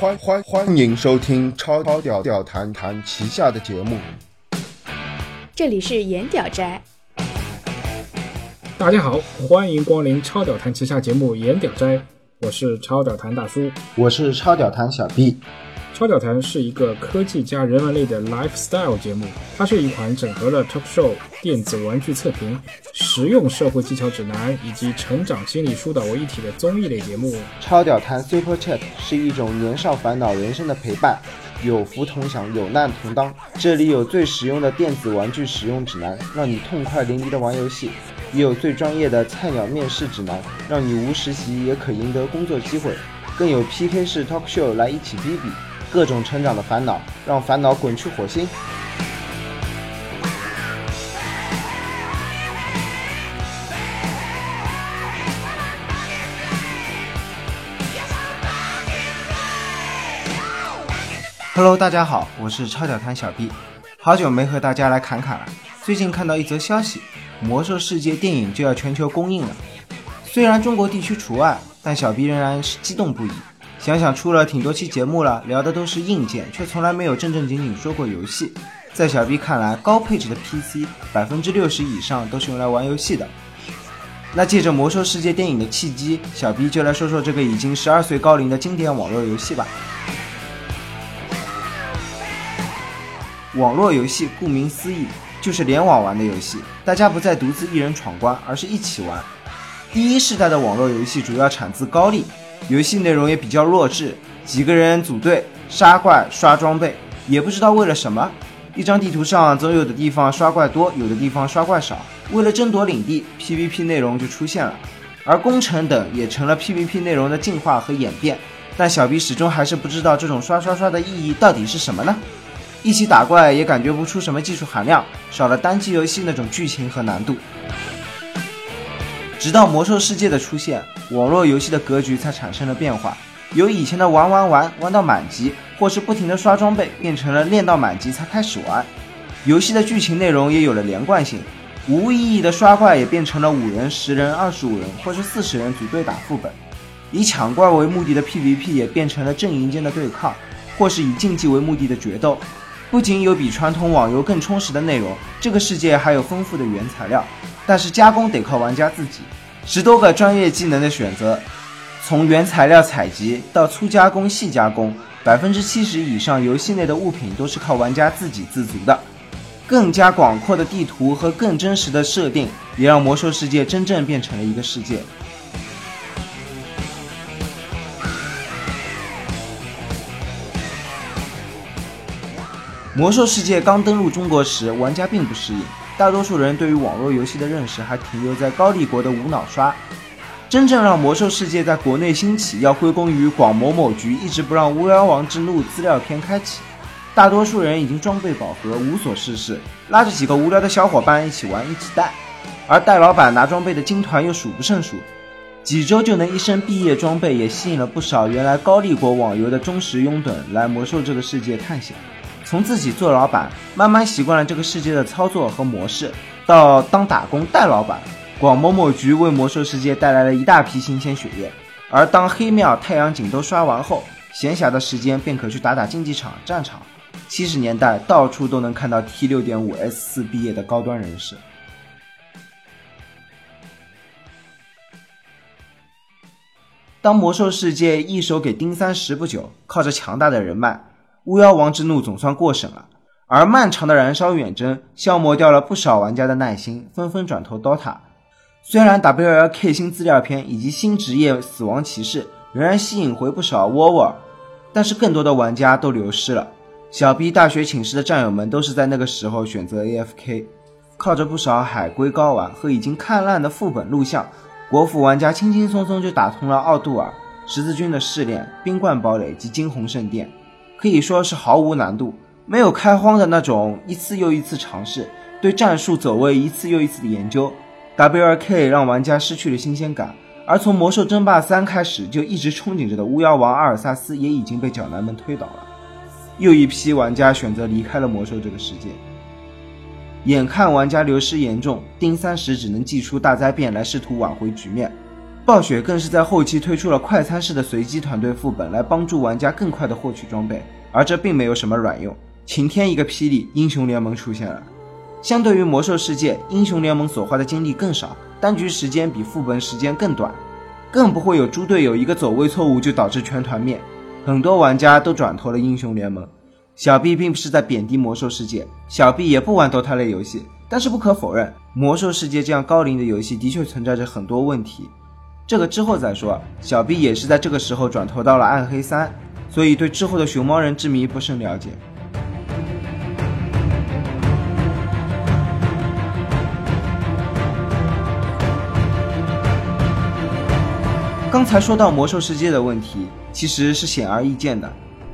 欢欢欢迎收听超超屌屌谈谈旗下的节目。这里是颜屌斋，大家好，欢迎光临超屌谈旗下节目《颜屌斋》，我是超屌谈大叔。我是超屌谈小 B，超屌谈是一个科技加人文类的 lifestyle 节目，它是一款整合了 talk show、电子玩具测评、实用社会技巧指南以及成长心理疏导为一体的综艺类节目。超屌谈 Super Chat 是一种年少烦恼人生的陪伴，有福同享，有难同当。这里有最实用的电子玩具使用指南，让你痛快淋漓的玩游戏；也有最专业的菜鸟面试指南，让你无实习也可赢得工作机会；更有 PK 式 talk show 来一起比比，各种成长的烦恼，让烦恼滚去火星。Hello，大家好，我是超屌谈小 B，好久没和大家来侃侃了。最近看到一则消息，《魔兽世界》电影就要全球公映了，虽然中国地区除外，但小 B 仍然是激动不已。想想出了挺多期节目了，聊的都是硬件，却从来没有正正经经说过游戏。在小 B 看来，高配置的 PC 百分之六十以上都是用来玩游戏的。那借着《魔兽世界》电影的契机，小 B 就来说说这个已经十二岁高龄的经典网络游戏吧。网络游戏顾名思义就是联网玩的游戏，大家不再独自一人闯关，而是一起玩。第一世代的网络游戏主要产自高丽，游戏内容也比较弱智，几个人组队杀怪刷装备，也不知道为了什么。一张地图上总有的地方刷怪多，有的地方刷怪少。为了争夺领地，PVP 内容就出现了，而攻城等也成了 PVP 内容的进化和演变。但小 B 始终还是不知道这种刷刷刷的意义到底是什么呢？一起打怪也感觉不出什么技术含量，少了单机游戏那种剧情和难度。直到魔兽世界的出现，网络游戏的格局才产生了变化，由以前的玩玩玩玩到满级，或是不停的刷装备，变成了练到满级才开始玩。游戏的剧情内容也有了连贯性，无意义的刷怪也变成了五人、十人、二十五人或是四十人组队打副本，以抢怪为目的的 PVP 也变成了阵营间的对抗，或是以竞技为目的的决斗。不仅有比传统网游更充实的内容，这个世界还有丰富的原材料，但是加工得靠玩家自己。十多个专业技能的选择，从原材料采集到粗加工、细加工，百分之七十以上游戏内的物品都是靠玩家自给自足的。更加广阔的地图和更真实的设定，也让魔兽世界真正变成了一个世界。魔兽世界刚登陆中国时，玩家并不适应，大多数人对于网络游戏的认识还停留在高丽国的无脑刷。真正让魔兽世界在国内兴起，要归功于广某某局一直不让《巫妖王之怒》资料片开启。大多数人已经装备饱和，无所事事，拉着几个无聊的小伙伴一起玩，一起带。而带老板拿装备的金团又数不胜数，几周就能一身毕业装备，也吸引了不少原来高丽国网游的忠实拥趸来魔兽这个世界探险。从自己做老板，慢慢习惯了这个世界的操作和模式，到当打工带老板，广某某局为魔兽世界带来了一大批新鲜血液。而当黑庙、太阳井都刷完后，闲暇的时间便可去打打竞技场、战场。七十年代，到处都能看到 T 六点五 S 四毕业的高端人士。当魔兽世界一手给丁三十不久，靠着强大的人脉。巫妖王之怒总算过审了，而漫长的燃烧远征消磨掉了不少玩家的耐心，纷纷转投 DOTA。虽然 WLK 新资料片以及新职业死亡骑士仍然吸引回不少 WoW，但是更多的玩家都流失了。小 B 大学寝室的战友们都是在那个时候选择 AFK，靠着不少海龟睾丸和已经看烂的副本录像，国服玩家轻轻松松就打通了奥杜尔、十字军的试炼、冰冠堡垒及惊鸿圣殿。可以说是毫无难度，没有开荒的那种一次又一次尝试，对战术走位一次又一次的研究。W2K 让玩家失去了新鲜感，而从魔兽争霸三开始就一直憧憬着的巫妖王阿尔萨斯也已经被角男们推倒了。又一批玩家选择离开了魔兽这个世界。眼看玩家流失严重，丁三十只能祭出大灾变来试图挽回局面。暴雪更是在后期推出了快餐式的随机团队副本，来帮助玩家更快的获取装备，而这并没有什么卵用。晴天一个霹雳，英雄联盟出现了。相对于魔兽世界，英雄联盟所花的精力更少，单局时间比副本时间更短，更不会有猪队友一个走位错误就导致全团灭。很多玩家都转投了英雄联盟。小 B 并不是在贬低魔兽世界，小 B 也不玩 DOTA 类游戏，但是不可否认，魔兽世界这样高龄的游戏的确存在着很多问题。这个之后再说。小 B 也是在这个时候转投到了暗黑三，所以对之后的熊猫人之谜不甚了解。刚才说到魔兽世界的问题，其实是显而易见的。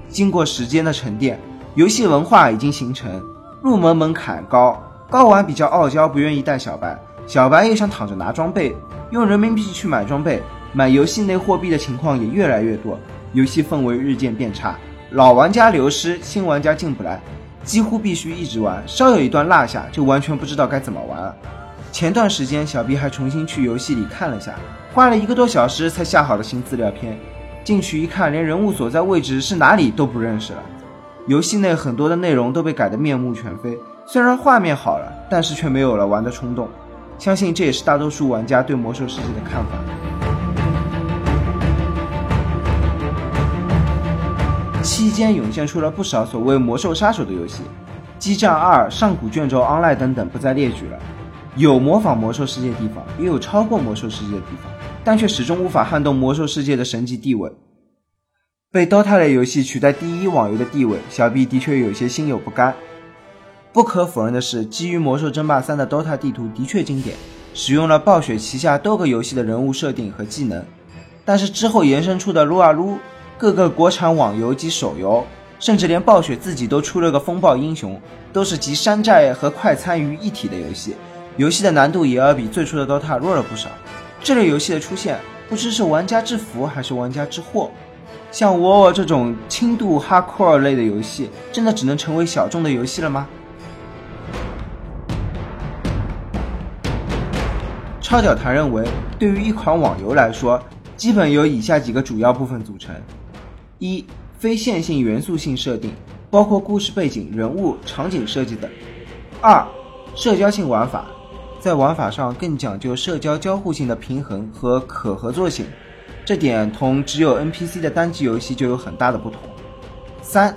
经过时间的沉淀，游戏文化已经形成，入门门槛高，高玩比较傲娇，不愿意带小白，小白也想躺着拿装备。用人民币去买装备、买游戏内货币的情况也越来越多，游戏氛围日渐变差，老玩家流失，新玩家进不来，几乎必须一直玩，稍有一段落下就完全不知道该怎么玩了。前段时间，小 B 还重新去游戏里看了下，花了一个多小时才下好的新资料片，进去一看，连人物所在位置是哪里都不认识了。游戏内很多的内容都被改得面目全非，虽然画面好了，但是却没有了玩的冲动。相信这也是大多数玩家对魔兽世界的看法。期间涌现出了不少所谓“魔兽杀手”的游戏，《激战二》《上古卷轴 Online》等等不再列举了。有模仿魔兽世界的地方，也有超过魔兽世界的地方，但却始终无法撼动魔兽世界的神级地位。被 DOTA 类游戏取代第一网游的地位，小 B 的确有些心有不甘。不可否认的是，基于《魔兽争霸三》的 DOTA 地图的确经典，使用了暴雪旗下多个游戏的人物设定和技能。但是之后延伸出的撸啊撸、各个国产网游及手游，甚至连暴雪自己都出了个风暴英雄，都是集山寨和快餐于一体的游戏，游戏的难度也要比最初的 DOTA 弱了不少。这类游戏的出现，不知是玩家之福还是玩家之祸。像我我这种轻度 Hardcore 类的游戏，真的只能成为小众的游戏了吗？超屌谈认为，对于一款网游来说，基本由以下几个主要部分组成：一、非线性元素性设定，包括故事背景、人物、场景设计等；二、社交性玩法，在玩法上更讲究社交交互性的平衡和可合作性，这点同只有 NPC 的单机游戏就有很大的不同；三、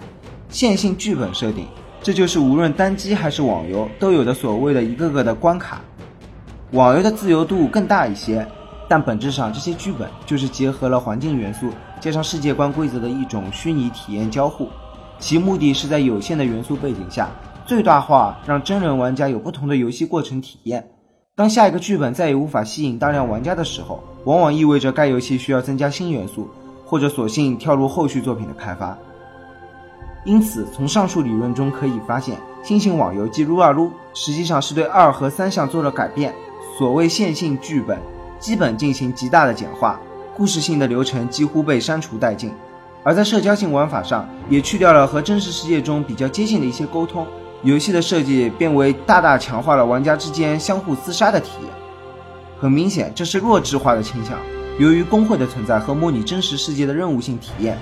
线性剧本设定，这就是无论单机还是网游都有的所谓的一个个的关卡。网游的自由度更大一些，但本质上这些剧本就是结合了环境元素加上世界观规则的一种虚拟体验交互，其目的是在有限的元素背景下最大化让真人玩家有不同的游戏过程体验。当下一个剧本再也无法吸引大量玩家的时候，往往意味着该游戏需要增加新元素，或者索性跳入后续作品的开发。因此，从上述理论中可以发现，新型网游即撸啊撸实际上是对二和三项做了改变。所谓线性剧本，基本进行极大的简化，故事性的流程几乎被删除殆尽；而在社交性玩法上，也去掉了和真实世界中比较接近的一些沟通，游戏的设计变为大大强化了玩家之间相互厮杀的体验。很明显，这是弱智化的倾向。由于工会的存在和模拟真实世界的任务性体验，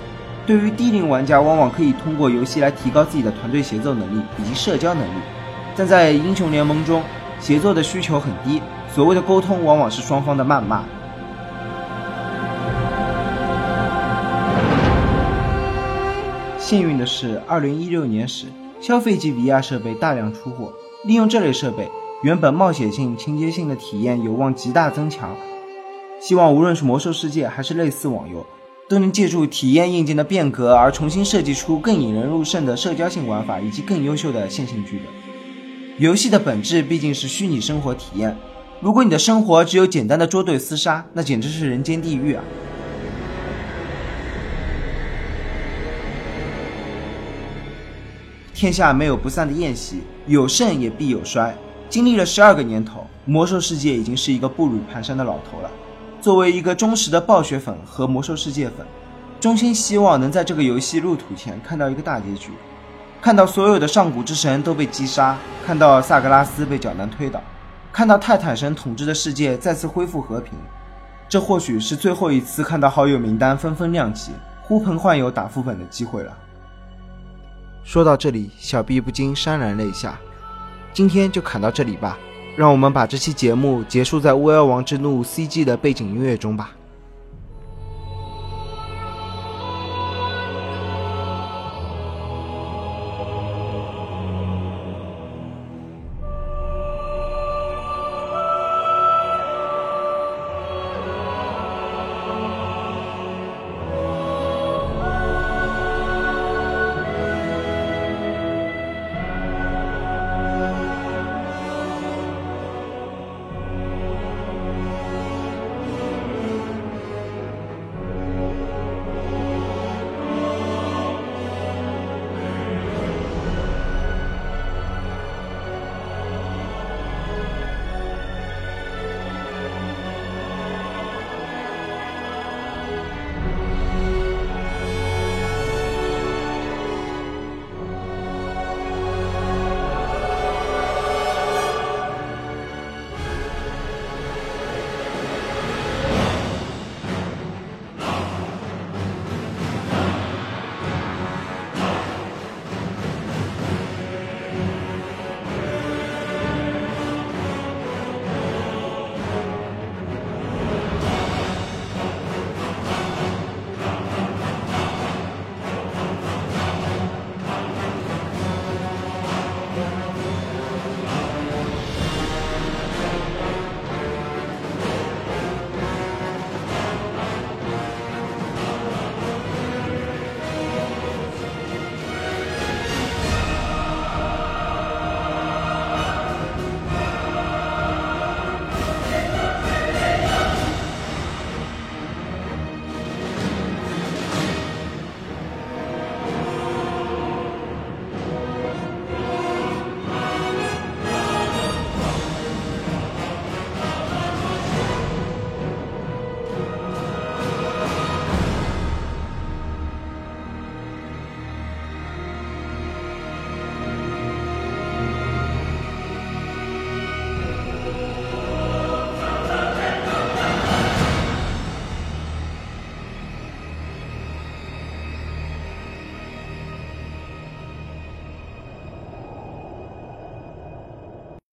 对于低龄玩家，往往可以通过游戏来提高自己的团队协作能力以及社交能力，但在英雄联盟中，协作的需求很低。所谓的沟通，往往是双方的谩骂。幸运的是，二零一六年时，消费级 VR 设备大量出货。利用这类设备，原本冒险性、情节性的体验有望极大增强。希望无论是魔兽世界还是类似网游，都能借助体验硬件的变革而重新设计出更引人入胜的社交性玩法，以及更优秀的线性剧本。游戏的本质毕竟是虚拟生活体验。如果你的生活只有简单的捉对厮杀，那简直是人间地狱啊！天下没有不散的宴席，有盛也必有衰。经历了十二个年头，魔兽世界已经是一个步履蹒跚的老头了。作为一个忠实的暴雪粉和魔兽世界粉，衷心希望能在这个游戏入土前看到一个大结局，看到所有的上古之神都被击杀，看到萨格拉斯被角男推倒。看到泰坦神统治的世界再次恢复和平，这或许是最后一次看到好友名单纷纷亮起、呼朋唤友打副本的机会了。说到这里，小毕不禁潸然泪下。今天就砍到这里吧，让我们把这期节目结束在《巫妖王之怒》CG 的背景音乐中吧。